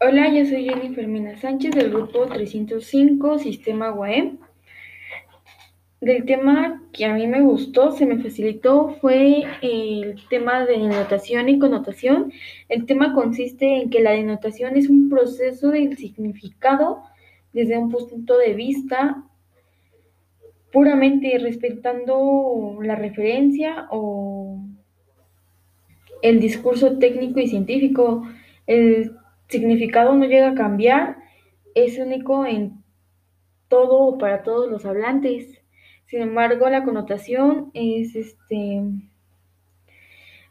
Hola, yo soy Jennifer Mina Sánchez del grupo 305 Sistema WAEM. Del tema que a mí me gustó, se me facilitó, fue el tema de denotación y connotación. El tema consiste en que la denotación es un proceso del significado desde un punto de vista puramente respetando la referencia o el discurso técnico y científico. El significado no llega a cambiar, es único en todo o para todos los hablantes. Sin embargo, la connotación es este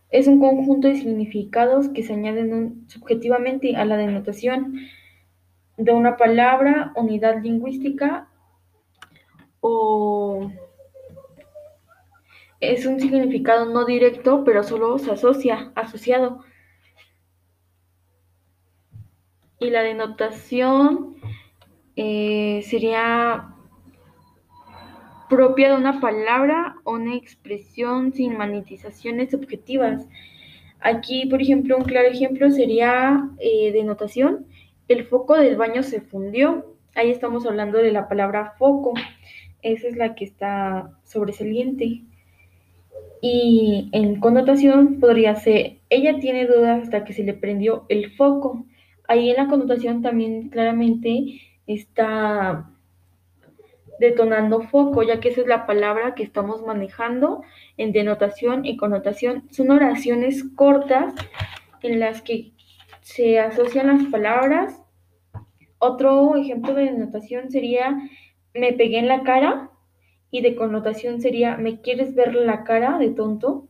es un conjunto de significados que se añaden subjetivamente a la denotación de una palabra, unidad lingüística o es un significado no directo, pero solo se asocia, asociado. Y la denotación eh, sería propia de una palabra o una expresión sin monetizaciones objetivas. Aquí, por ejemplo, un claro ejemplo sería eh, denotación. El foco del baño se fundió. Ahí estamos hablando de la palabra foco. Esa es la que está sobresaliente. Y en connotación podría ser, ella tiene dudas hasta que se le prendió el foco. Ahí en la connotación también claramente está detonando foco, ya que esa es la palabra que estamos manejando en denotación y connotación. Son oraciones cortas en las que se asocian las palabras. Otro ejemplo de denotación sería me pegué en la cara y de connotación sería me quieres ver la cara de tonto.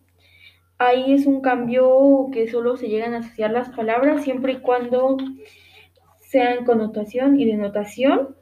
Ahí es un cambio que solo se llegan a asociar las palabras siempre y cuando sean connotación y denotación.